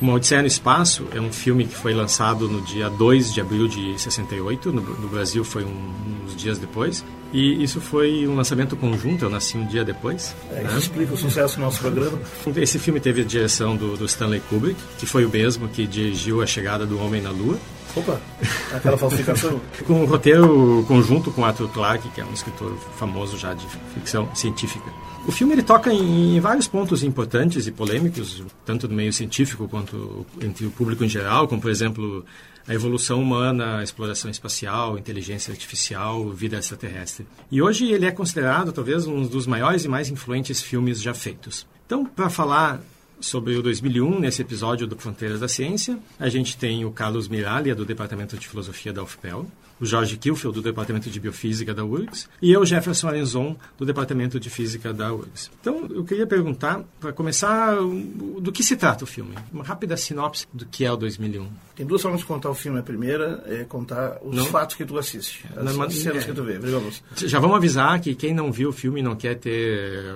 Uma Odisseia no Espaço, é um filme que foi lançado no dia 2 de abril de 68, no, no Brasil foi um, uns dias depois, e isso foi um lançamento conjunto, eu nasci um dia depois. É, isso né? explica o sucesso do nosso programa. Esse filme teve a direção do, do Stanley Kubrick, que foi o mesmo que dirigiu A Chegada do Homem na Lua. Opa, aquela falsificação. com um roteiro conjunto com Arthur Clarke, que é um escritor famoso já de ficção científica. O filme ele toca em, em, vários pontos importantes e polêmicos, tanto no meio científico quanto entre o público em geral, como por exemplo a evolução humana, a exploração espacial, inteligência artificial, vida extraterrestre. E hoje ele é considerado talvez um dos maiores e mais influentes filmes já feitos. Então, para falar sobre o 2001, nesse episódio do Fronteiras da Ciência. A gente tem o Carlos Miralha, do Departamento de Filosofia da UFPEL, o Jorge Kilfield, do Departamento de Biofísica da URGS, e eu, Jefferson Arenzon, do Departamento de Física da URGS. Então, eu queria perguntar, para começar, do que se trata o filme? Uma rápida sinopse do que é o 2001. Tem duas formas de contar o filme. A primeira é contar os não? fatos que tu assiste, as não, cenas é. que tu vê. Já vamos avisar que quem não viu o filme e não quer ter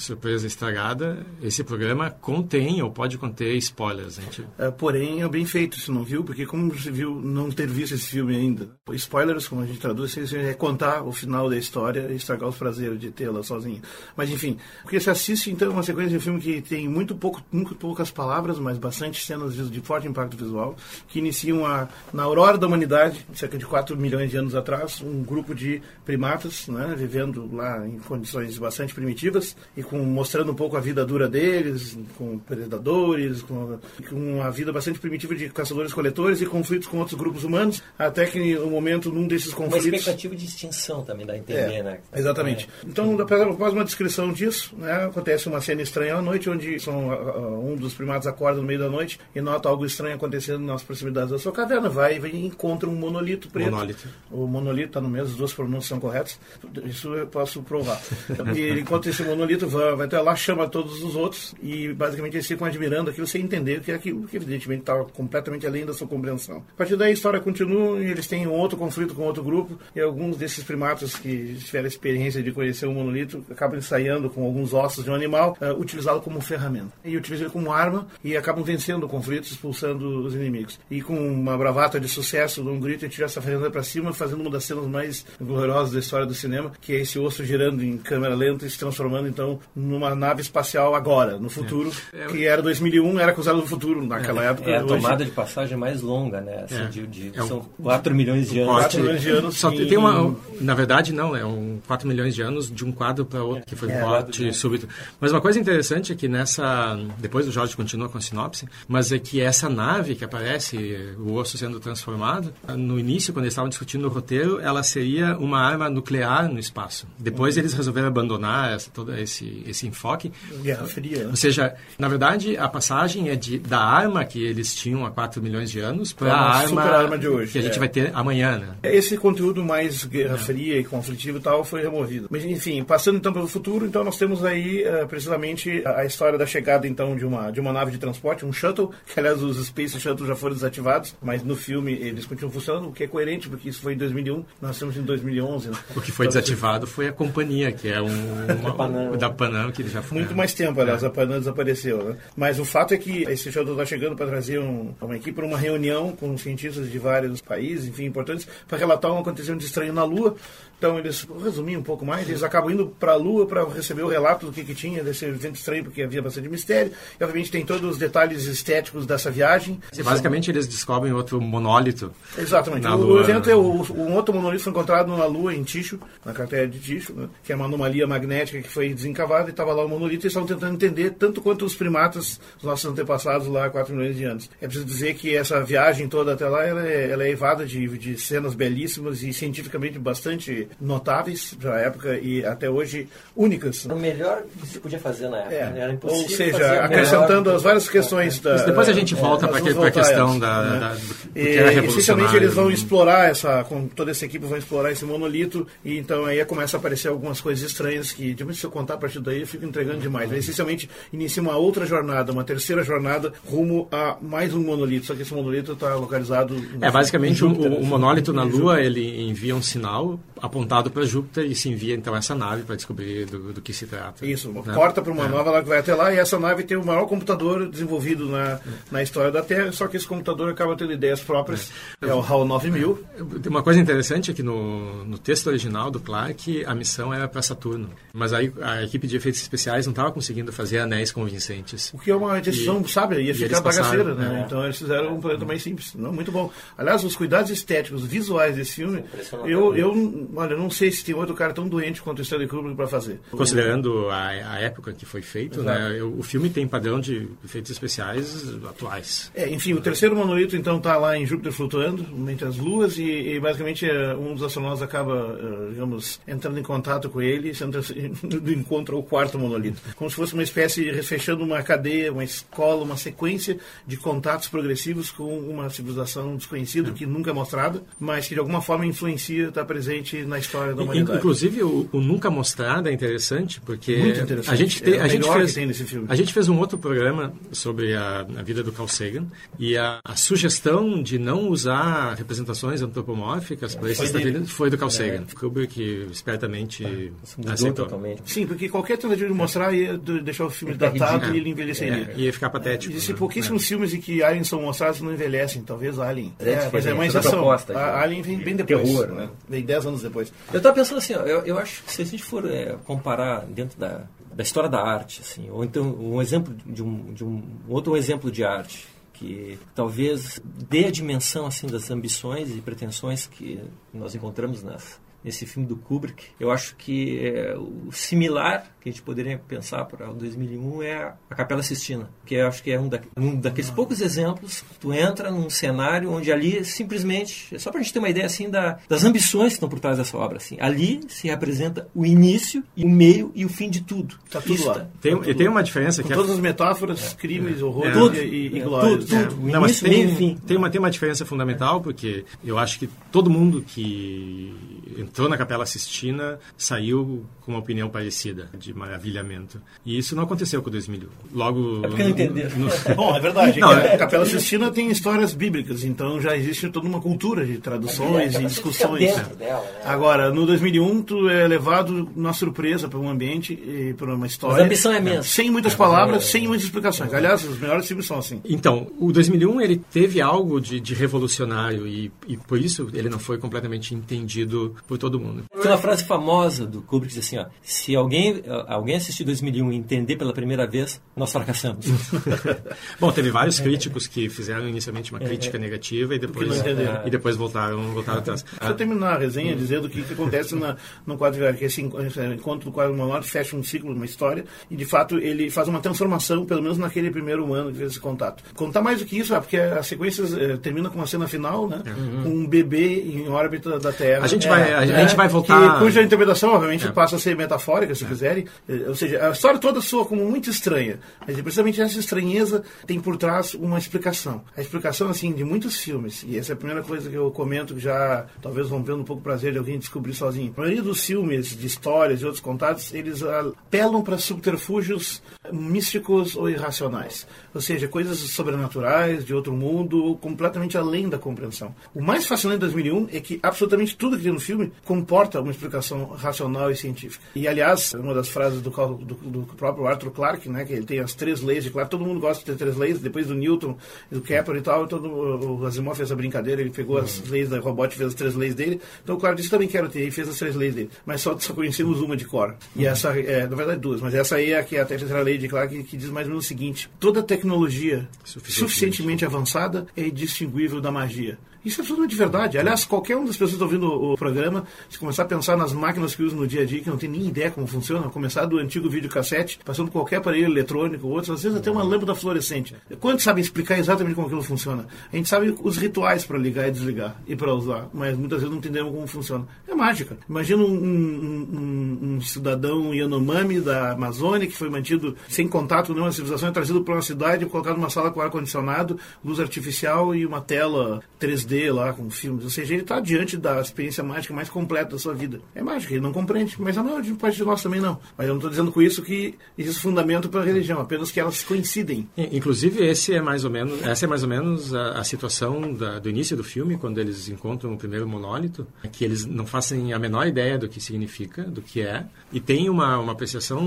surpresa estragada, esse programa contém ou pode conter spoilers. Gente... É, porém, é bem feito, se não viu, porque como você viu não ter visto esse filme ainda. Spoilers, como a gente traduz, é contar o final da história e estragar os prazeres de tê-la sozinho. Mas enfim, porque você assiste então uma sequência de filme que tem muito, pouco, muito poucas palavras, mas bastante cenas de forte impacto visual, que iniciam a, na aurora da humanidade, cerca de 4 milhões de anos atrás, um grupo de primatas, né, vivendo lá em condições bastante primitivas e com, mostrando um pouco a vida dura deles, com predadores, com, com a vida bastante primitiva de caçadores-coletores e conflitos com outros grupos humanos, até que no momento, num desses conflitos... Uma expectativa de extinção também, dá a entender, é, né? Exatamente. É. Então, após uma descrição disso, né, acontece uma cena estranha à noite, onde são, uh, um dos primatas acorda no meio da noite e nota algo estranho acontecendo nas proximidades da sua caverna, vai e encontra um monolito preto. Monolito. O monolito está no mesmo, as duas pronúncias são corretas, isso eu posso provar. e ele encontra esse monolito, vai, até lá, chama todos os outros e basicamente eles ficam admirando aquilo sem entender que é aquilo, que evidentemente estava completamente além da sua compreensão. A partir daí a história continua e eles têm um outro conflito com outro grupo e alguns desses primatas que tiveram a experiência de conhecer o monolito acabam ensaiando com alguns ossos de um animal, uh, utilizá-lo como ferramenta. E utilizam ele como arma e acabam vencendo o conflito, expulsando os inimigos. E com uma bravata de sucesso, um grito, ele tira essa ferramenta para cima, fazendo uma das cenas mais gloriosas da história do cinema, que é esse osso girando em câmera lenta e se transformando então numa nave espacial agora, no futuro, é. que era 2001, era acusado do futuro naquela é. época. É a tomada hoje... de passagem mais longa, né? Assim, é. de, de, é um, são 4 milhões de anos. 4 milhões de anos. Só tem uma, na verdade, não, é um 4 milhões de anos de um quadro para outro, que foi é, forte e súbito. Mas uma coisa interessante é que nessa. Depois o Jorge continua com a sinopse, mas é que essa nave que aparece, o osso sendo transformado, no início, quando eles estavam discutindo o roteiro, ela seria uma arma nuclear no espaço. Depois uhum. eles resolveram abandonar essa, todo esse, esse enfoque. Guerra Fria. Ou seja, na verdade, a passagem é de, da arma que eles tinham há 4 milhões de anos para a arma, arma de hoje. que a gente é. vai ter amanhã. Né? Esse conteúdo mais Guerra é. Fria e conflitivo e tal foi removido. Mas, enfim, passando então para o futuro, então nós temos aí uh, precisamente a, história da chegada então de uma, de uma nave de transporte, um shuttle, que aliás os Space Shuttles já foram desativados, mas no filme eles continuam funcionando, o que é coerente, porque isso foi em 2001, nós estamos em 2011. Né? O que foi então, desativado foi a companhia, que é um, uma, Panam. da Panam, que ele já foi. Muito mais tempo, aliás, é. a Panam desapareceu. Né? Mas o fato é que esse shuttle está chegando para trazer um, uma equipe para uma reunião com cientistas de vários países, enfim, importantes, para relatar um acontecimento estranho na Lua. Então, eles, resumir um pouco mais, eles acabam indo para a Lua para receber o relato do que, que tinha desse evento estranho, porque havia bastante mistério. E, obviamente, tem todos os detalhes estéticos dessa viagem. basicamente, eles descobrem outro monólito. Exatamente. o, Lua. evento é o, um outro monolito foi encontrado na Lua, em Ticho, na cratera de Ticho, né, que é uma anomalia magnética que foi desencavada e estava lá o monolito e estavam tentando entender tanto quanto os primatas, os nossos antepassados lá há 4 milhões de anos. É preciso dizer que essa viagem toda até lá ela é, ela é evada de, de cenas belíssimas e cientificamente bastante notáveis para a época e até hoje únicas. O melhor que se podia fazer na época. É. Era impossível Ou seja, acrescentando as várias questões da. Mas depois a gente volta é, para a questão da, né? da, do que era Essencialmente eles vão explorar essa, com toda essa equipe vão explorar esse monolito e então aí começa a aparecer algumas coisas estranhas que, de se eu contar a partir monolito, daí eu fico entregando demais. essencialmente inicia uma outra jornada, uma terceira jornada rumo a mais um monolito, só que esse monolito está localizado... É, basicamente o, o, monolito na Lua, ele envia um sinal apontado para Júpiter e se envia então essa nave para descobrir do, do, que se trata. Isso, né? corta para uma é. nova que vai até lá e essa nave tem o maior computador desenvolvido na, na história da Terra, só que esse computador acaba tendo ideias próprias, é, é o HAL 9000. Uma coisa interessante é que no, no texto original do Clark, a missão era para Saturno, mas aí a equipe de efeitos especiais não estava conseguindo fazer anéis convincentes. O que é uma decisão, e, sabe, ia ficar bagaceira, né? É. Então eles fizeram um planeta mais simples. Não, muito bom. Aliás, os cuidados estéticos, visuais desse filme, eu, eu, olha, não sei se tem outro cara tão doente quanto o Stanley Kubrick para fazer. Considerando a, a, época que foi feito, né, o filme tem padrão de efeitos especiais atuais. É, enfim, o terceiro monolito então está lá em Júpiter flutuando entre as luas e, e basicamente é, um dos astronautas acaba, é, digamos, entrando em contato com ele, sendo do encontro ao quarto monolito, como se fosse uma espécie fechando uma cadeia, uma escola, uma sequência de contatos progressivos com uma civilização desconhecida que nunca é mostrada, mas que de alguma forma influencia, está presente na história da humanidade. Inclusive o, o nunca mostrado é interessante porque interessante. a gente tem, é a gente fez a gente fez um outro programa sobre a, a vida do Carl Sagan e a, a, sugestão de não usar representações antropomórficas para esse foi, foi do Carl é. Sagan. É. Kubrick espertamente ah, aceitou. Totalmente. Sim, porque qualquer tentativa de mostrar ia deixar o filme datado é. e ele envelheceria. É, ia ficar patético. Existem né? pouquíssimos filmes em que aliens são mostrados e não envelhecem. Talvez Alien. É, mas é uma exceção. A Alien vem bem depois. Terror, né? Vem 10 anos depois. Eu estava pensando assim, ó, eu, eu acho que se a gente for é, comparar dentro da, da história da arte, assim, ou então um exemplo de um, de um outro exemplo de arte que talvez dê a dimensão assim das ambições e pretensões que nós encontramos nas nesse filme do Kubrick. Eu acho que é, o similar que a gente poderia pensar para o 2001 é a Capela Sistina, que eu acho que é um, da, um daqueles poucos exemplos. Tu entra num cenário onde ali simplesmente, só para a gente ter uma ideia assim da, das ambições que estão por trás dessa obra, assim, ali se representa o início, o meio e o fim de tudo. Está tudo lá. Tá, tem, tá e tem uma diferença Com que é todas é, as metáforas, crimes, é, horrores é, e, e, e glórias. Tudo, tudo. É. Não, início, tem, meio e fim. Tem uma, tem uma diferença fundamental porque eu acho que todo mundo que entrou na Capela Sistina saiu com uma opinião parecida, de maravilhamento. E isso não aconteceu com o 2001. Logo. É porque não entenderam. No... Bom, é verdade. Não, a Capela Sistina tem histórias bíblicas, então já existe toda uma cultura de traduções e discussões. Dela, né? Agora, no 2001, tu é levado na surpresa para um ambiente e para uma história. Mas a ambição é mesmo. Sem muitas palavras, sem muitas explicações. Aliás, os melhores filmes são assim. Então, o 2001 ele teve algo de, de revolucionário e, e por isso ele não foi completamente entendido por todo mundo. Tem uma frase famosa do Kubrick que diz assim, ó, se alguém, alguém assistir 2001 e entender pela primeira vez, nós fracassamos. Bom, teve vários críticos que fizeram inicialmente uma crítica é, negativa e depois, e depois voltaram, voltaram atrás. Deixa eu terminar a resenha dizendo o que, que acontece na, no quadro, que esse encontro do quadro manual fecha um ciclo, uma história, e de fato ele faz uma transformação, pelo menos naquele primeiro ano que fez esse contato. Contar mais do que isso, é porque a sequência eh, termina com uma cena final, né? Uhum. Com um bebê em órbita da Terra. A gente vai, a, a gente vai voltar. Que, cuja interpretação, obviamente, é. passa a ser metafórica, se é. quiserem. Eh, ou seja, a história toda soa como muito estranha. Mas precisamente essa estranheza tem por trás uma explicação. A explicação, assim, de muitos filmes, e essa é a primeira coisa que eu comento, que já talvez rompendo um pouco o prazer de alguém descobrir sozinho. A maioria dos filmes, de histórias e outros contatos, eles apelam para subterfúgios místicos ou irracionais. Ou seja, coisas sobrenaturais, de outro mundo, completamente além da compreensão. O mais fascinante de 2001 é que absolutamente tudo que tem no filme comporta uma explicação racional e científica. E, aliás, uma das frases do, do, do próprio Arthur Clarke, né, que ele tem as três leis de Clarke, todo mundo gosta de ter três leis, depois do Newton, do Kepler e tal, todo, o Asimov fez essa brincadeira, ele pegou uhum. as leis da robótica fez as três leis dele, então o Clarke disse, também quero ter, e fez as três leis dele, mas só, só conhecemos uma de cor. E uhum. essa, é, na verdade duas, mas essa aí é a, que é a terceira lei de Clarke, que, que diz mais ou menos o seguinte, toda tecnologia suficientemente, suficientemente avançada é indistinguível da magia. Isso é absolutamente verdade. Aliás, qualquer uma das pessoas que está ouvindo o, programa, se começar a pensar nas máquinas que usam no dia a dia, que não tem nem ideia como funciona, começar do antigo videocassete, passando por qualquer aparelho eletrônico, outros, às vezes até uma lâmpada fluorescente. Quantos sabem explicar exatamente como aquilo funciona? A gente sabe os rituais para ligar e desligar e para usar, mas muitas vezes não entendemos como funciona. É mágica. Imagina um, um, um, um cidadão Yanomami da Amazônia que foi mantido sem contato com nenhuma civilização, é trazido para uma cidade, colocado numa sala com ar-condicionado, luz artificial e uma tela 3D lá com filmes. Ou seja, ele está diante da experiência mágica mais completa da sua vida. É mágica, ele não compreende, mas a maior parte de nós também não. Mas eu não estou dizendo com isso que existe fundamento para a religião, apenas que elas coincidem. Inclusive, esse é mais ou menos, essa é mais ou menos a, a situação da, do início do filme, quando eles encontram o primeiro monólito, que eles não fazem a menor ideia do que significa, do que é, e tem uma, uma apreciação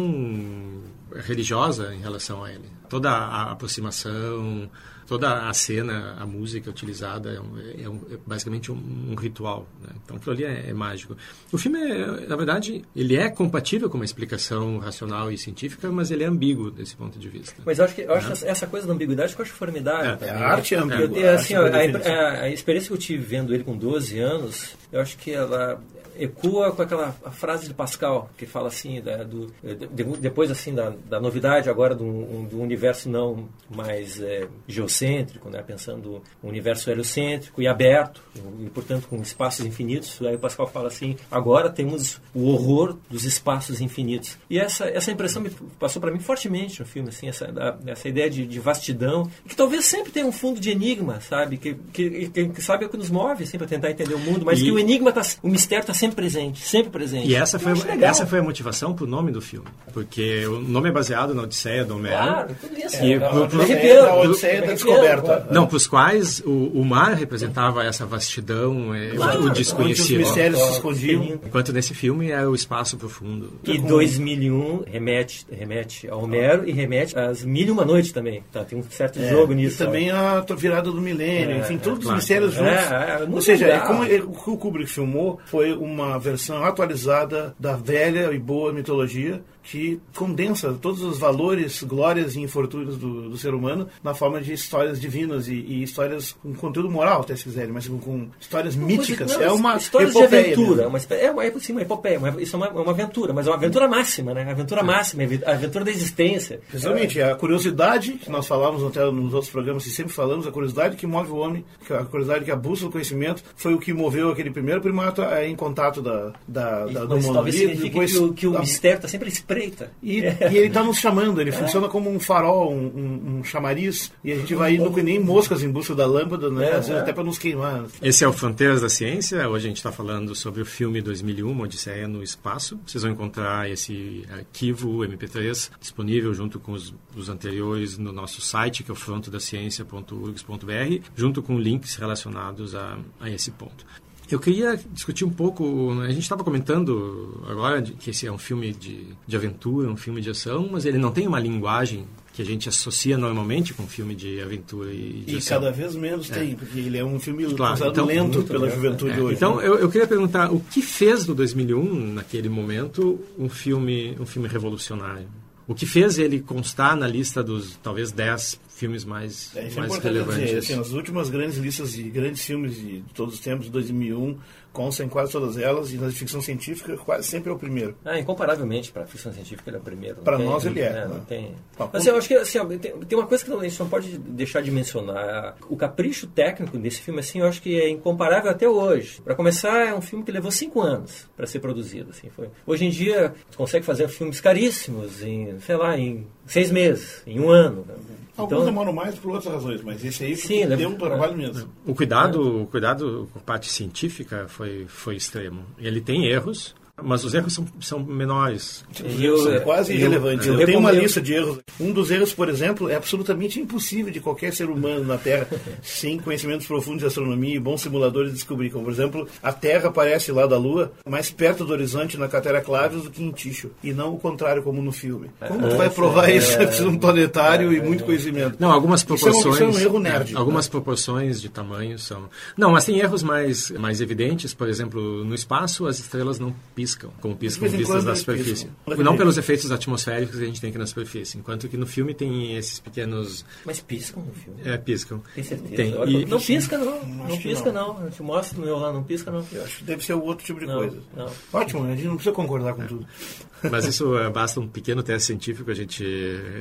religiosa em relação a ele. Toda a aproximação, toda a cena, a música utilizada é, um, é, um, é basicamente um, um ritual. Né? Então aquilo ali é, é, mágico. O filme, é, na verdade, ele é compatível com uma explicação racional e científica, mas ele é ambíguo desse ponto de vista. Mas eu acho que eu acho né? essa coisa da ambiguidade que eu acho formidável. É, a arte é ambígua. Eu, assim, a, a, a, experiência que eu tive vendo ele com 12 anos, eu acho que ela ecoa com aquela frase de Pascal que fala assim da, do, de, depois assim da, da, novidade agora do, um, do universo não mais é, geocêntrico, né, pensando um universo heliocêntrico e aberto e portanto com espaços infinitos. Aí o Pascal fala assim: agora temos o horror dos espaços infinitos. E essa essa impressão me passou para mim fortemente no filme, assim essa essa ideia de, de, vastidão que talvez sempre tenha um fundo de enigma, sabe? Que que, que, que sabe é o que nos move assim para tentar entender o mundo, mas e... que o enigma tá, o mistério está sempre presente, sempre presente. E essa foi, essa foi a motivação para o nome do filme. Porque o nome é baseado na Odisseia do Homero. Claro, tudo isso. E é, pro, pro, a Odisseia da descoberta. Não, para os quais o, o, mar representava essa vastidão, é, claro, o, desconhecido. Onde os mistérios se escondiam. Enquanto nesse filme é o espaço profundo. E 2001 remete, remete ao Homero e remete às Mil e Uma Noites também. Tá, tem um certo é, jogo nisso. E também a virada do milênio, é, enfim, todos os mistérios juntos. É, Ou seja, é como o que o Kubrick filmou foi uma versão atualizada da velha e boa mitologia que condensa todos os valores, glórias e infortúnios do, do ser humano na forma de histórias divinas e, e, histórias com conteúdo moral, até se quiserem, mas com, com histórias não, míticas. Não, é uma histórias de aventura. Uma, é, uma, sim, uma epopeia. Uma, isso é uma, uma, aventura, mas é uma aventura máxima, né? A aventura é. máxima, a aventura da existência. Exatamente. É. A curiosidade, que nós falamos até nos outros programas e sempre falamos, a curiosidade que move o homem, a curiosidade que a busca do conhecimento foi o que moveu aquele primeiro primato em contato da, da, da, do mundo. Talvez signifique depois, que o, que o a, mistério está sempre espreita. E, e ele está nos chamando, ele é. funciona como um farol, um, um, um, chamariz, e a gente vai indo que nem moscas em busca da lâmpada, né? É, Às vezes é. até para nos queimar. Esse é o Fronteiras da Ciência. Hoje a gente está falando sobre o filme 2001, Odisseia no Espaço. Vocês vão encontrar esse arquivo MP3 disponível junto com os, os anteriores no nosso site, que é o frontodaciencia.urgs.br, junto com links relacionados a, a esse ponto. Eu queria discutir um pouco. A gente estava comentando agora que esse é um filme de, de aventura, um filme de ação, mas ele não tem uma linguagem que a gente associa normalmente com filme de aventura e de E ação. cada vez menos é. tem, porque ele é um filme claro, então, lento pela juventude é. hoje. Então, né? eu, eu, queria perguntar, o que fez do 2001, naquele momento, um filme, um filme revolucionário? O que fez ele constar na lista dos, talvez, 10 filmes mais, é, é mais relevantes? Dizer, assim, as últimas grandes listas de grandes filmes de todos os tempos, 2001, consta em quase todas elas, e na ficção científica quase sempre é o primeiro. Ah, incomparavelmente, para a ficção científica ele é o primeiro. Para nós ele é. é não né? tem... Mas eu acho que assim, tem, tem, uma coisa que a gente não pode deixar de mencionar. O capricho técnico desse filme, assim, eu acho que é incomparável até hoje. Para começar, é um filme que levou cinco anos para ser produzido. Assim, foi. Hoje em dia, você consegue fazer filmes caríssimos em, sei lá, em seis meses, em um ano. Alguns então, demoram mais por outras razões, mas esse aí sim, deu um trabalho mesmo. O cuidado, o cuidado com a parte científica foi, foi extremo. Ele tem erros, mas os erros são, são menores. Eu, são quase irrelevantes. Eu, eu, eu tenho uma lista de erros. Um dos erros, por exemplo, é absolutamente impossível de qualquer ser humano na Terra, sem conhecimentos profundos de astronomia e bons simuladores, descobrir. Como, por exemplo, a Terra aparece lá da Lua mais perto do horizonte na cratera Clavius do que em Ticho. E não o contrário, como no filme. Como tu vai provar é, isso? É, precisa de um planetário é, e muito conhecimento. Não, algumas proporções... Isso é um, isso é um erro nerd. Algumas né? proporções de tamanho são... Não, mas tem erros mais, mais evidentes. Por exemplo, no espaço, as estrelas não piscam piscam, como piscam vistas da superfície. Piscam. Não pelos efeitos atmosféricos que a gente tem aqui na superfície, enquanto que no filme tem esses pequenos... Mas piscam no filme? É, piscam. Tem certeza? Tem. E, não pisca não, não, não pisca não. não. Eu te mostro no meu lá, não pisca não. Eu acho que deve ser outro tipo de não, coisa. Não. Ótimo, a gente não precisa concordar com é. tudo. Mas isso é, basta um pequeno teste científico a gente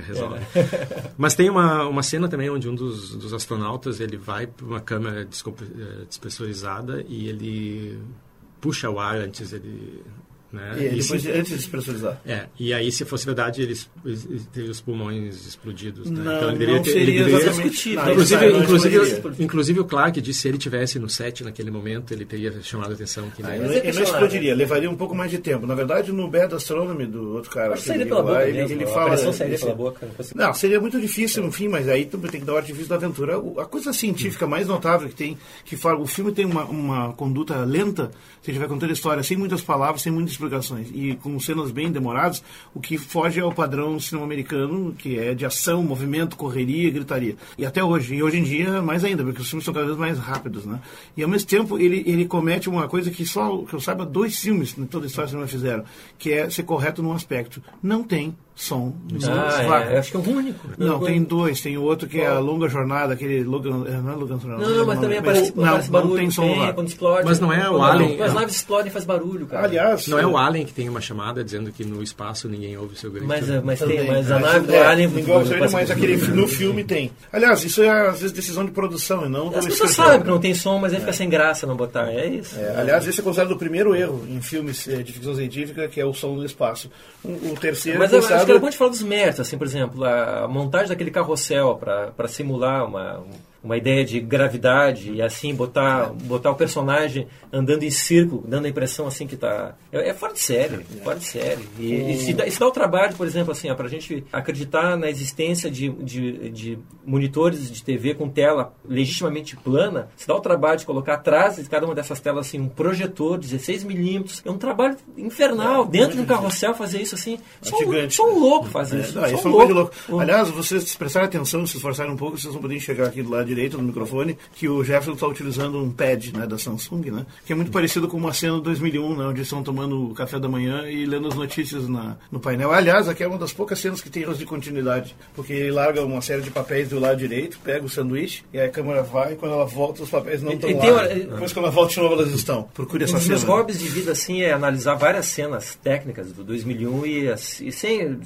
resolve. É. Mas tem uma, uma cena também onde um dos, dos astronautas ele vai para uma câmera despressurizada e ele puxa o ar antes ele Né? E, depois, se, antes de despressurizar. É, e aí, se fosse verdade, eles, eles teve os pulmões explodidos. Né? Não, então, ele não ter, seria ele deveria, exatamente. Não, inclusive, aí, inclusive, não inclusive, o Clark disse se ele tivesse no set naquele momento, ele teria chamado a atenção. Que ah, ele, ele, ele não explodiria, levaria um pouco mais de tempo. Na verdade, no Bad Astronomy do outro cara, que sairia pela boca ele, mesmo, ele a fala. pressão sairia pela boca. Não, seria muito difícil, enfim, mas aí tu tem que dar o artifício da aventura. A coisa científica mais notável que tem, que fala, o filme tem uma, uma conduta lenta, se a gente vai contando a história sem muitas palavras, sem muitas explicações, e com cenas bem demoradas, o que foge ao padrão cinema-americano, que é de ação, movimento, correria, gritaria. E até hoje, e hoje em dia mais ainda, porque os filmes são cada vez mais rápidos, né? E ao mesmo tempo ele, ele comete uma coisa que só, que eu saiba, dois filmes em toda a história cinema fizeram, que é ser correto num aspecto. Não tem som. Ah, é, acho que é o único. Não, não tem dois. Tem o outro que é a longa jornada, aquele Logan, é, não é Logan Não, não, mas também aparece, não, aparece barulho. Não tem som lá. Quando explode. Mas não é o Alien. As naves explodem e faz barulho, cara. Aliás, não é o Alien que tem uma chamada dizendo que no espaço ninguém ouve o seu grito. Mas, mas, tem, mas a nave do Alien... Igual ele, mas aquele, no filme tem. Aliás, isso é às vezes decisão de produção e não As pessoas sabem que não tem som, mas aí fica sem graça não botar. É isso. É, aliás, esse é considerado o primeiro erro em filmes de ficção científica, que é o som no espaço. O, terceiro mas é. Acho que era bom de falar dos méritos, assim, por exemplo, a montagem daquele carrossel para simular uma uma ideia de gravidade e assim botar botar o personagem andando em círculo, dando a impressão assim que está é, é fora de série, é. fora de série. E, e se, dá, se dá o trabalho, por exemplo, assim, para a gente acreditar na existência de, de, de, monitores de TV com tela legitimamente plana, se dá o trabalho de colocar atrás de cada uma dessas telas assim um projetor 16 milímetros, é um trabalho infernal é, dentro de um carrossel fazer isso assim. Só, gigante, só um louco fazer isso. Não, isso é um louco. louco. Aliás, vocês prestarem atenção, se esforçarem um pouco, vocês vão poder chegar aqui do lado direito do microfone, que o Jefferson está utilizando um pad né, da Samsung, né, que é muito parecido com uma cena de 2001, né, onde estão tomando café da manhã e lendo as notícias na, no painel. Aliás, aqui é uma das poucas cenas que tem erros de continuidade, porque ele larga uma série de papéis do lado direito, pega o sanduíche, e aí a câmera vai, e quando ela volta, os papéis não estão lá. Uma... Depois, quando ela volta de novo, elas estão. Procure essa um cena. Um dos meus hobbies de vida, assim, é analisar várias cenas técnicas do 2001 e, e sem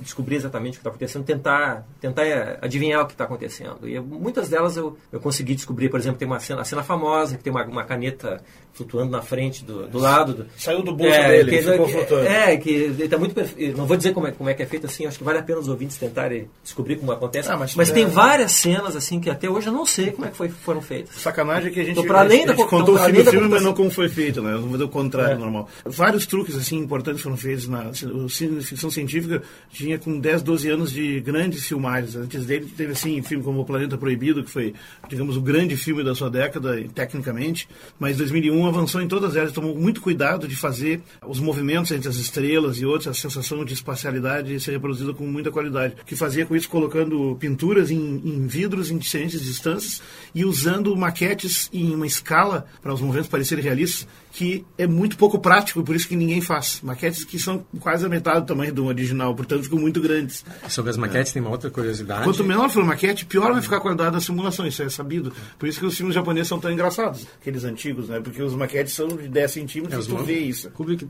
descobrir exatamente o que está acontecendo, tentar, tentar é, adivinhar o que está acontecendo. E muitas delas eu, eu consegui descobrir, por exemplo, tem uma cena, a cena famosa, que tem uma, uma caneta flutuando na frente, do, do lado. Do, Saiu do bolso é, dele, que, ficou que, flutuando. É, que ele tá muito Não vou dizer como é, como é que é feito assim, acho que vale a pena os ouvintes tentarem descobrir como acontece. Ah, mas, mas é... tem várias cenas assim que até hoje eu não sei como é que foi, foram feitas. Sacanagem que a gente, então, para além a gente da, contou então, o filme, filme mas não como foi feito, né? Vamos fazer o contrário é. normal. Vários truques assim importantes foram feitos na ficção científica, tinha com 10, 12 anos de grandes filmagens. Antes dele teve assim, filme como O Planeta Proibido, que foi, digamos, o grande filme da sua década, tecnicamente, mas 2001 avançou em todas elas, tomou muito cuidado de fazer os movimentos entre as estrelas e outras, a sensação de espacialidade ser reproduzida com muita qualidade, que fazia com isso colocando pinturas em, em vidros em diferentes distâncias e usando maquetes em uma escala para os movimentos parecerem realistas, que é muito pouco prático, por isso que ninguém faz. Maquetes que são quase a metade do tamanho do original, portanto ficam muito grandes. Sobre as maquetes é. tem uma outra curiosidade. Quanto menor for a maquete, pior vai ficar a qualidade da simulação, isso é sabido. Por isso que os filmes japoneses são tão engraçados, aqueles antigos, né? Porque os maquetes são de 10 centímetros é, tu vê isso. Kubrick,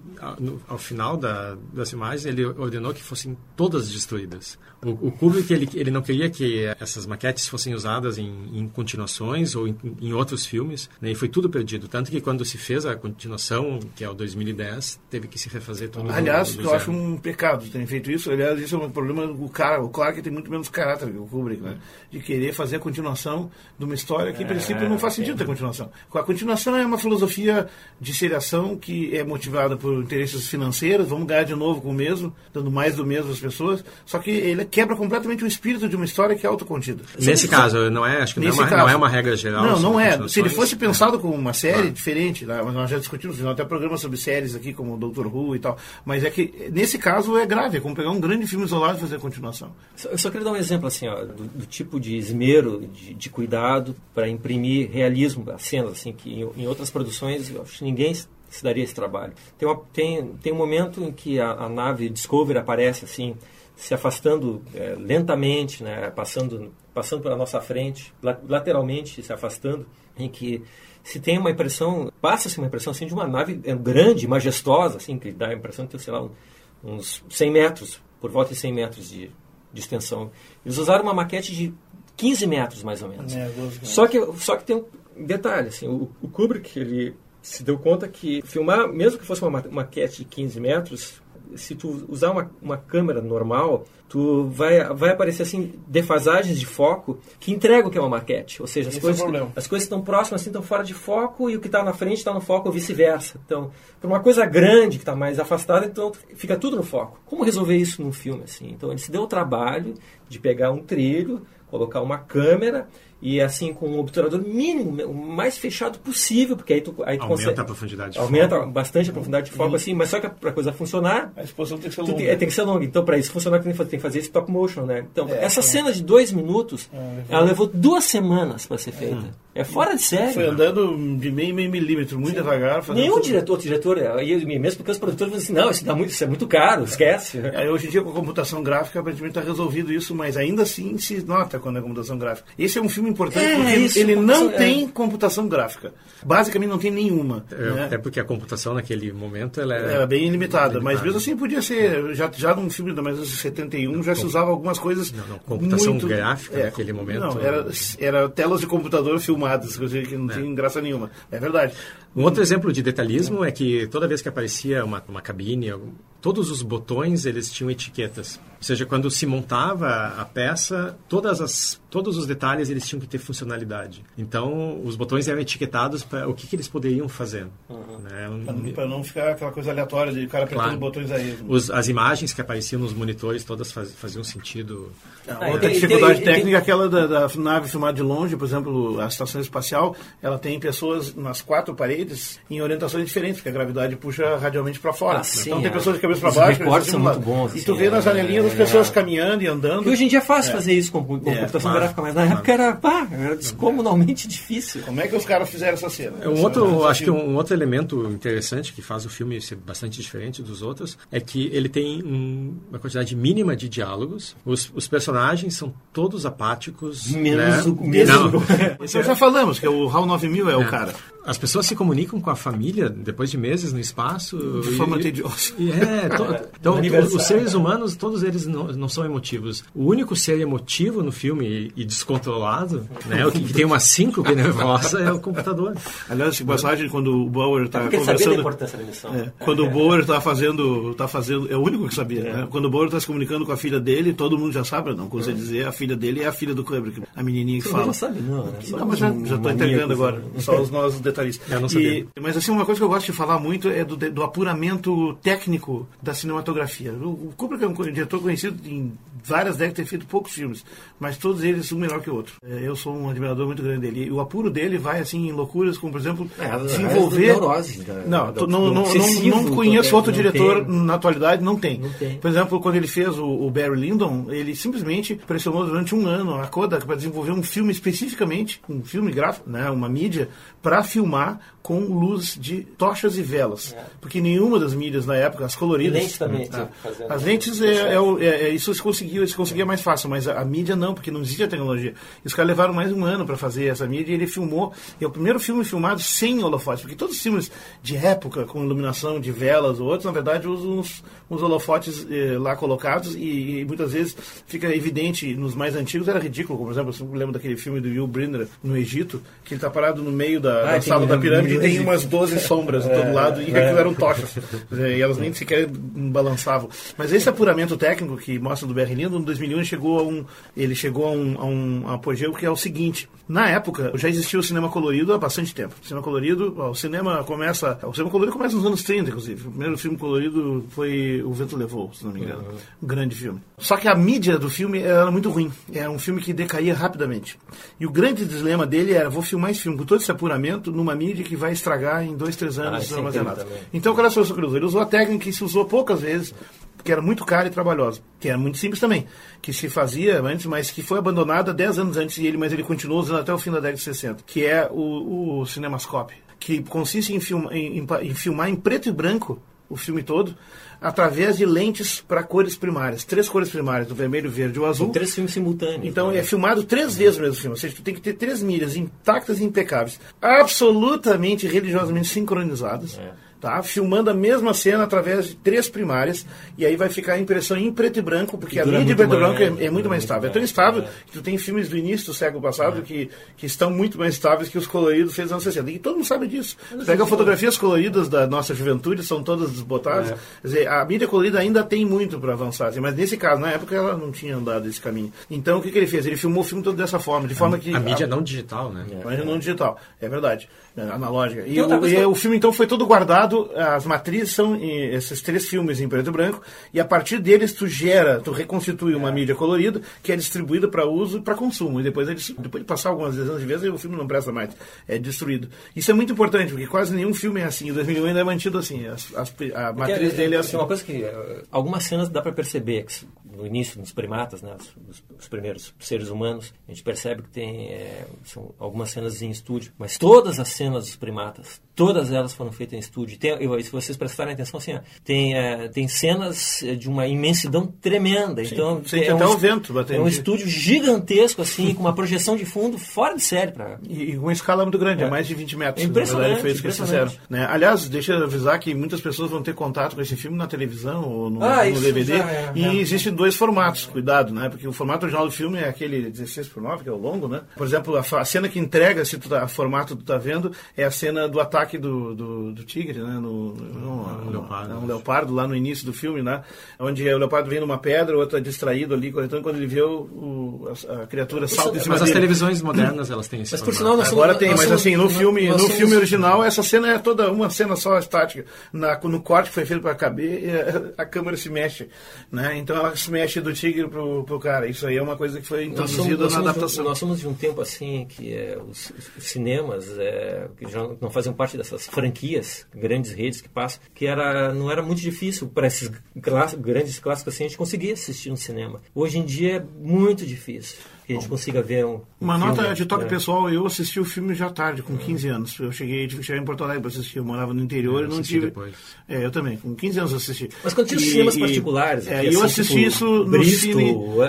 ao final da, das imagens, ele ordenou que fossem todas destruídas. O, o Kubrick, ele, ele não queria que essas maquetes fossem usadas em, em continuações ou em, em, outros filmes, né? e foi tudo perdido. Tanto que quando se fez a continuação, que é o 2010, teve que se refazer tudo Aliás, eu acho um pecado terem feito isso. Aliás, isso é um problema do cara. O Clark tem muito menos caráter que o Kubrick, né? De querer fazer a continuação de uma história que, em princípio, não faz sentido ter continuação. A continuação é uma filosofia de seriação que é motivada por interesses financeiros, vamos ganhar de novo com o mesmo, dando mais do mesmo às pessoas, só que ele quebra completamente o espírito de uma história que é autocontida. Nesse caso, não é, acho que não é, uma, não é, uma, regra geral. Não, não é. Se ele fosse pensado como uma série ah. diferente, né? nós já discutimos, nós até programas sobre séries aqui, como Doctor Who e tal, mas é que nesse caso é grave, é como pegar um grande filme isolado e fazer a continuação. Eu só queria dar um exemplo assim, ó, do, do tipo de esmero, de, de cuidado para imprimir realismo às cenas, assim, que em, em outras produções eu acho que ninguém se daria esse trabalho. Tem, uma, tem, tem um momento em que a, a nave Discovery aparece assim, se afastando é, lentamente, né, passando, passando pela nossa frente, lateralmente se afastando, em que se tem uma impressão, passa-se uma impressão assim, de uma nave é, grande, majestosa, assim, que dá a impressão de ter, sei lá, uns 100 metros, por volta de 100 metros de, de extensão. Eles usaram uma maquete de 15 metros, mais ou menos. É, só, que, só que tem um detalhe, assim, o, o Kubrick, ele se deu conta que filmar, mesmo que fosse uma maquete de 15 metros, se tu usar uma, uma câmera normal, tu vai, vai aparecer assim defasagens de foco que entregam o que é uma maquete. Ou seja, as, coisas, é as coisas estão próximas, assim, estão fora de foco e o que está na frente está no foco ou vice-versa. Então, para uma coisa grande que está mais afastada, então fica tudo no foco. Como resolver isso num filme assim? Então, ele se deu o trabalho de pegar um trilho, colocar uma câmera e assim com um obturador mínimo, o mais fechado possível, porque aí tu, aí tu aumenta consegue, a profundidade de aumenta foco. bastante a profundidade de foco, assim, mas só que para a coisa funcionar, A exposição tem que ser longa. tem, é, tem que ser longa. Então, para isso funcionar, tem que fazer- fazer stop motion, né? Então, É, essa é. cena de dois minutos, É, ela levou duas semanas para ser feita. É fora de série. Foi andando de meio, meio milímetro, muito devagar. fazendo Nenhum tudo. diretor, diretor, e mesmo porque os produtores falam assim, não, isso, dá muito, isso é muito caro, esquece. Aí, hoje em dia, com a computação gráfica, aparentemente está resolvido isso, mas ainda assim se nota quando é computação gráfica. Esse é um filme importante É, porque isso, ele não tem computação gráfica. Basicamente não tem nenhuma. É, né? Até porque a computação naquele momento ela é Era bem limitada, mas mesmo assim podia ser. Já, já num filme da mais de 71 já se usava algumas coisas. Não, não, computação muito, gráfica naquele momento- Não, era, era telas de computador filmadas, coisa que não tem graça nenhuma. É verdade. Um outro exemplo de detalhismo é que toda vez que aparecia uma, uma cabine, todos os botões eles tinham etiquetas. Ou seja, quando se montava a peça, todas as, todos os detalhes eles tinham que ter funcionalidade. Então, os botões eram etiquetados para o que, que eles poderiam fazer. Né? Um- Para não ficar aquela coisa aleatória de o cara apertando Claro. botões aí. os- as imagens que apareciam nos monitores todas faz- faziam sentido. Ah, outra tem- dificuldade tem- técnica é aquela da, da nave filmada de longe, por exemplo, a estação espacial, ela tem pessoas nas quatro paredes em orientações diferentes, porque a gravidade puxa radialmente para fora. Ah, sim, então tem é. pessoas de cabeça para Os baixo, recortes pessoas são muito bons, E tu assim, vê nas é, janelinhas as é. pessoas caminhando e andando. E hoje em dia é fácil fazer isso com, com É, computação gráfica, mas na época era, pá, era descomunalmente difícil. Como é que os caras fizeram essa cena? É Um Essa- outro, essa acho que um outro elemento interessante que faz o filme ser bastante diferente dos outros é que ele tem um- uma quantidade mínima de diálogos. Os, os personagens são todos apáticos. Menos né? o- Não. o- Isso já falamos, que é o HAL 9000 é, o É. cara. As pessoas se comunicam com a família depois de meses no espaço. De forma e- tediosa. e é, to- então, os seres humanos, todos eles não, não são emotivos. O único ser emotivo no filme e, e descontrolado, né, o que, que tem uma síncope nervosa, é o computador. Aliás, essa passagem, quando o Bauer está sabia da conversando... importância da missão. É, quando o Bauer está fazendo, tá fazendo, é o único que sabia, né? Quando o Bauer está se comunicando com a filha dele, todo mundo já sabe, não custa dizer, a filha dele é a filha do Kubrick, a menininha que Você fala. não sabe, não, né? Só Não, mas já, um maníaco, entregando assim. agora, só os nossos detalhistas. Eu não E- sabia. mas assim, uma coisa que eu gosto de falar muito é do, do apuramento técnico da cinematografia. O, Kubrick é um diretor conhecido em várias décadas, ter feito poucos filmes, mas todos eles um melhor que o outro. É, Eu sou um admirador muito grande dele. E o apuro dele vai assim em loucuras, como por exemplo, É, as- desenvolver... as neuroses da- não, do- tu- não, não, não, não conheço outro não diretor tem. na atualidade, não tem. Não tem. Por exemplo, quando ele fez o, o Barry Lyndon, ele simplesmente pressionou durante um ano a Kodak para desenvolver um filme especificamente, um filme gráfico, né, uma mídia, para filmar com luz de tochas e velas. Porque nenhuma das mídias na época, as coloridas. E lentes também, fazendo- as lentes é, é o- é- é- isso se conseguia, se conseguia mais fácil, mas a, a mídia não, porque não existia tecnologia. E os caras levaram mais um ano para fazer essa mídia e ele filmou. E é o primeiro filme filmado sem holofotes, porque todos os filmes de época, com iluminação de velas ou outros, na verdade usam uns, uns holofotes eh, lá colocados e, e muitas vezes fica evidente, nos mais antigos era ridículo, como por exemplo, eu lembro daquele filme do Will Brindler no Egito, que ele está parado no meio da, Ah, da sala da pirâmide e tem umas 12 sombras de todo lado e aquilo eram tochas. E elas nem sequer balançavam. Mas esse apuramento técnico que mostra do Barry Lyndon, em 2001 ele chegou a um, ele chegou a um, a um apogeu que é o seguinte. Na época, já existia o cinema colorido há bastante tempo. O cinema colorido, ó, o cinema começa, o cinema colorido começa nos anos 30, inclusive. O primeiro filme colorido foi O Vento Levou, se não me engano. Um grande filme. Só que a mídia do filme era muito ruim. Era um filme que decaía rapidamente. E o grande dilema dele era, vou filmar esse filme com todo esse apuramento numa mídia que vai estragar em dois, três Ah, anos é armazenado. Então, qual é a solução que ele usou? Ele usou a técnica que se usou poucas vezes, que era muito cara e trabalhosa, que era muito simples também, que se fazia antes, mas que foi abandonada 10 anos antes e ele, mas ele continuou usando até o fim da década de 60, que é o, o cinemascope, que consiste em, em, em em filmar em preto e branco o filme todo, através de lentes para cores primárias, três cores primárias, o vermelho, o verde e o azul. São três filmes simultâneos. Então né? é filmado três vezes o mesmo filme. Ou seja, tu tem que ter três milhas intactas e impecáveis, absolutamente religiosamente sincronizadas. É. tá? Filmando a mesma cena através de três primárias e aí vai ficar a impressão em preto e branco, porque a mídia em preto e branco é, é, muito mais estável. É tão estável que tu tem filmes do início do século passado que, que estão muito mais estáveis que os coloridos feitos nos anos 60. E todo mundo sabe disso. Pega fotografias coloridas da nossa juventude, são todas desbotadas. Quer dizer, a mídia colorida ainda tem muito para avançar, assim, mas nesse caso, na época, ela não tinha andado esse caminho. Então, o que, que ele fez? Ele filmou o filme todo dessa forma, de forma que... A mídia não digital, né? A mídia não digital, é verdade. É, analógica. E, o, e o filme, então, foi todo guardado, as matrizes são esses três filmes em preto e branco, e a partir deles tu gera, tu reconstitui uma é. mídia colorida, que é distribuída para uso e para consumo. E depois, eles, depois de passar algumas dezenas de vezes, o filme não presta mais, é destruído. Isso é muito importante, porque quase nenhum filme é assim. O 2001 ainda é mantido assim, as, as, a matriz é, dele é assim. Uma coisa que, algumas cenas dá para perceber, que no início, nos primatas, né, os, os, primeiros seres humanos, a gente percebe que tem é, são algumas cenas em estúdio, mas todas as cenas dos primatas, todas elas foram feitas em estúdio. Tem, eu, se vocês prestarem atenção, assim, ó, tem, é, tem cenas de uma imensidão tremenda. Sim, então, é, até um, o vento batendo. É um estúdio gigantesco, assim, com uma projeção de fundo fora de série. Pra... E, e uma escala muito grande, é, é mais de 20 metros. É impressionante. Verdade, foi isso que eles fizeram. Né? Aliás, deixa eu avisar que muitas pessoas vão ter contato com esse filme na televisão ou no, ah, no DVD. É, e existem dois formatos, cuidado, né? Porque o formato original do filme é aquele 16 por 9, que é o longo, né? Por exemplo, a, a cena que entrega, se tu tá, formato tu tá vendo, é a cena do ataque do, do, do tigre, né? No, no, um, leopardo. um leopardo lá no início do filme, né? Onde o leopardo vem numa pedra, o outro é distraído ali, então quando ele vê o, o a, a, criatura salta em cima Mas dele. as televisões modernas, elas têm esse Mas por sinal, nós Agora tem, mas assim, no filme, no filme original, essa cena é toda uma cena só estática. Na, no corte que foi feito para caber, a câmera se mexe, né? Então ela se mexe do tigre pro, pro cara. Isso aí é uma coisa que foi introduzida na adaptação. nós somos de um tempo assim que é, os, os cinemas é, que já não fazem parte dessas franquias, grandes redes que passam, que era, não era muito difícil para esses clássicos, grandes clássicos assim a gente conseguir assistir no cinema. Hoje em dia é muito difícil que a gente consiga ver um. Uma filme, nota de toque é. pessoal, eu assisti o filme já tarde, com 15 anos. Eu cheguei, cheguei em Porto Alegre para assistir, eu morava no interior e não tive. Depois. É, eu também, com 15 anos assisti. Mas quando tinha os cinemas e, particulares. É, assim, eu assisti tipo, isso no Bristo, cine.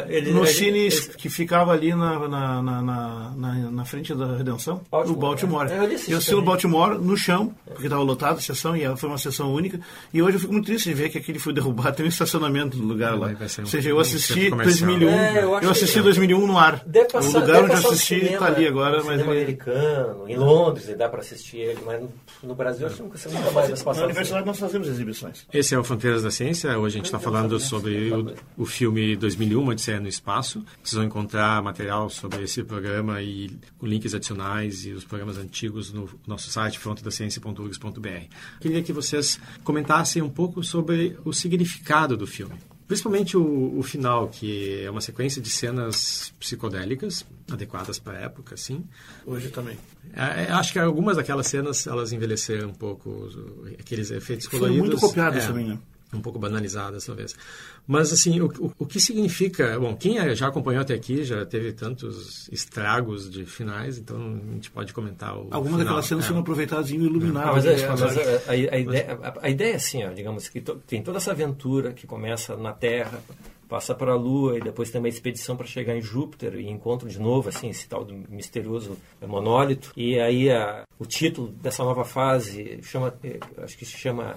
Ele, no ele, cine ele, que ficava ali na, na, na, na, na frente da Redenção, Baltimore, no Baltimore. É. Eu, eu assisti no Baltimore, no chão, porque estava lotado a sessão e foi uma sessão única. E hoje eu fico muito triste de ver que aquele foi derrubado, tem um estacionamento no lugar lá. Ou seja, eu assisti 2001. É, eu, eu assisti 2001 no ar. Deve passar, lugar onde assisti está ali agora. Mas cinema americano, em Londres dá para assistir ele, mas no Brasil acho que nunca, nunca mais vai passar. Na universidade nós fazemos exibições. Esse é o Fronteiras da Ciência. Hoje a gente está falando sobre o, o filme 2001, Odisseia no Espaço. Vocês vão encontrar material sobre esse programa e links adicionais e os programas antigos no nosso site frontedaciencia.urgs.br. Queria que vocês comentassem um pouco sobre o significado do filme. Principalmente o, o, final, que é uma sequência de cenas psicodélicas, adequadas para a época, sim. Hoje também. É, é, acho que algumas daquelas cenas, elas envelheceram um pouco, aqueles efeitos coloridos. Foram muito copiadas é, também, né? Um pouco banalizadas, talvez. Mas, assim, o, o, o, que significa... Bom, quem é, já acompanhou até aqui já teve tantos estragos de finais, então a gente pode comentar o Algumas final, daquelas cenas é. foram aproveitadas e iluminadas. Mas, é, mas a, a, a, ideia, a, ideia é assim, ó, digamos, que to, tem toda essa aventura que começa na Terra, passa para a Lua e depois tem uma expedição para chegar em Júpiter e encontro de novo assim esse tal do misterioso monólito e aí a, o título dessa nova fase chama eh, acho que se chama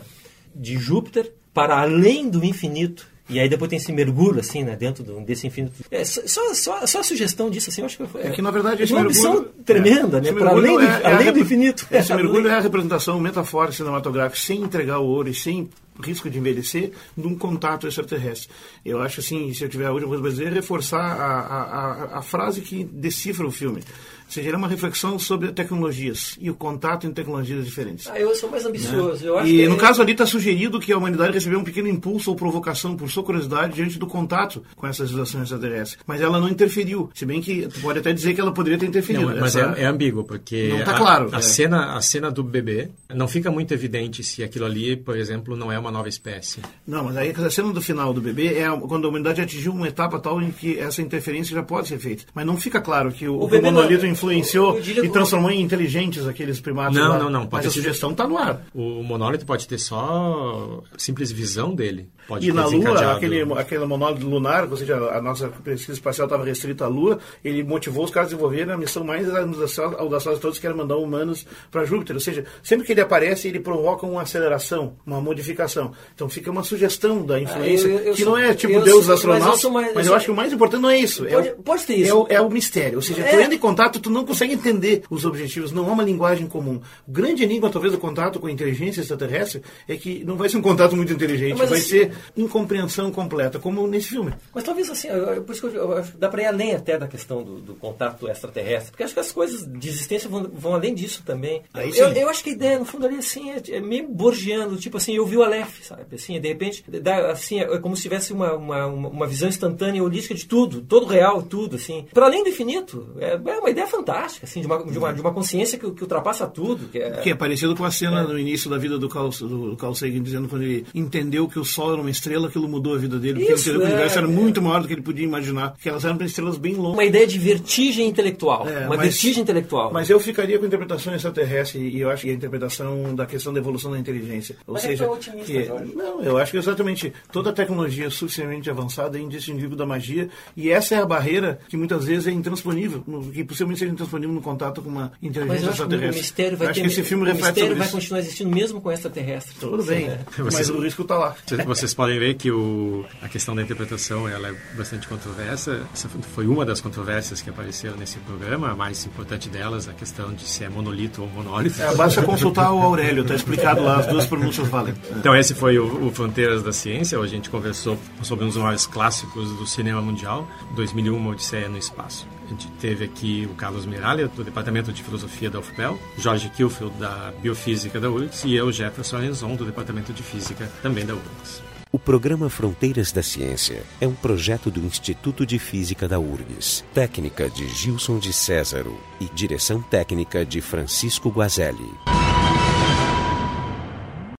de Júpiter para além do infinito e aí depois tem esse mergulho, assim, né, dentro do, desse infinito. É, só, só, só a sugestão disso, assim, eu acho que foi. É, que, na verdade, esse uma mergulho... tremenda, é, né, para além, do, é, além do infinito. Esse mergulho é a representação metafórica cinematográfica, sem entregar o ouro e sem risco de envelhecer, de um contato extraterrestre. Eu acho, assim, se eu tiver a última coisa para dizer, reforçar a, a, a, a frase que decifra o filme seja, é uma reflexão sobre tecnologias e o contato em tecnologias diferentes. Ah, eu sou mais ambicioso. Né? Eu acho e que no é... caso ali está sugerido que a humanidade recebeu um pequeno impulso ou provocação por sua curiosidade diante do contato com essas civilizações extraterrestres. Mas ela não interferiu. Se bem que pode até dizer que ela poderia ter interferido. Não, mas Essa... é, é, ambíguo, porque não está claro. A, é. cena, a cena do bebê não fica muito evidente se aquilo ali, por exemplo, não é uma nova espécie. Não, mas aí a cena do final do bebê é quando a humanidade atingiu uma etapa tal em que essa interferência já pode ser feita. Mas não fica claro que o, o, o monolito não, influenciou e transformou em inteligentes aqueles primatas Não, lá. não, não. Pode Mas a sugestão está no ar. O monólito pode ter só simples visão dele. Pode e na Lua, aquele, aquele monólito lunar, ou seja, a nossa pesquisa espacial estava restrita à Lua, ele motivou os caras a desenvolverem a missão mais audaciosa de todos, que era mandar humanos para Júpiter. Ou seja, sempre que ele aparece ele provoca uma aceleração, uma modificação. Então fica uma sugestão da influência, Ah, eu- eu que sou- não é tipo eu Deus sou- astronauta, mas mais- mas eu eu acho que o mais importante não é isso. Pode- é, pode ter isso. É o, é o mistério. Ou seja, tu É. entra em contato, tu não consegue entender os objetivos, não há uma linguagem comum. O grande enigma, talvez, do contato com a inteligência extraterrestre é que não vai ser um contato muito inteligente, Mas vai assim- ser incompreensão completa, como nesse filme. Mas talvez assim, por isso que eu, eu acho que dá para ir além até da questão do, do contato extraterrestre, porque acho que as coisas de existência vão, vão além disso também. Eu, acho que a ideia, no fundo, ali assim, é, é meio borgiano, tipo assim, eu vi o Aleph, sabe? Assim, de repente, dá, assim, é como se tivesse uma, uma, uma, visão instantânea, holística de tudo, todo real, tudo, assim. Para além do infinito, é, é uma ideia fantástica, assim, de uma, de uma, de uma consciência que, que ultrapassa tudo. Que é, Que é parecido com a cena no início da vida do Carl, do Carl Sagan, dizendo quando ele entendeu que o Sol era uma estrela, aquilo mudou a vida dele, porque ele entendeu que o é, universo era é. muito maior do que ele podia imaginar, que elas eram estrelas bem longas. uma ideia de vertigem intelectual. É, uma mas- vertigem intelectual. Mas eu ficaria com a interpretação extraterrestre e eu acho que a interpretação da questão da evolução da inteligência. Ou Mas é seja, otimista, que, Não, eu acho que exatamente toda tecnologia suficientemente avançada é indistinguível da magia e essa é a barreira que muitas vezes é intransponível, no- que possivelmente seja intransponível no contato com uma Mas inteligência eu acho que o extraterrestre. mistério vai ter, que esse filme o mistério vai continuar existindo mesmo com extraterrestre. Tudo bem, É. mas Vocês- o risco está lá. Vocês- Vocês podem ver que o, a questão da interpretação ela é bastante controversa. Essa foi uma das controvérsias que apareceram nesse programa. A mais importante delas, a questão de se é monolito ou monólito. É, basta consultar o Aurélio, está explicado lá, as duas pronúncias valem. Então esse foi o, o Fronteiras da Ciência. A gente conversou sobre um dos maiores clássicos do cinema mundial, 2001, Uma Odisseia no Espaço. A gente teve aqui o Carlos Miralha, do Departamento de Filosofia da UFPEL, Jorge Kilfield, da Biofísica da URGS, e eu, Jefferson Arenzon, do Departamento de Física, também da URGS. O programa Fronteiras da Ciência é um projeto do Instituto de Física da URGS, técnica de Gilson de Césaro e direção técnica de Francisco Guazelli.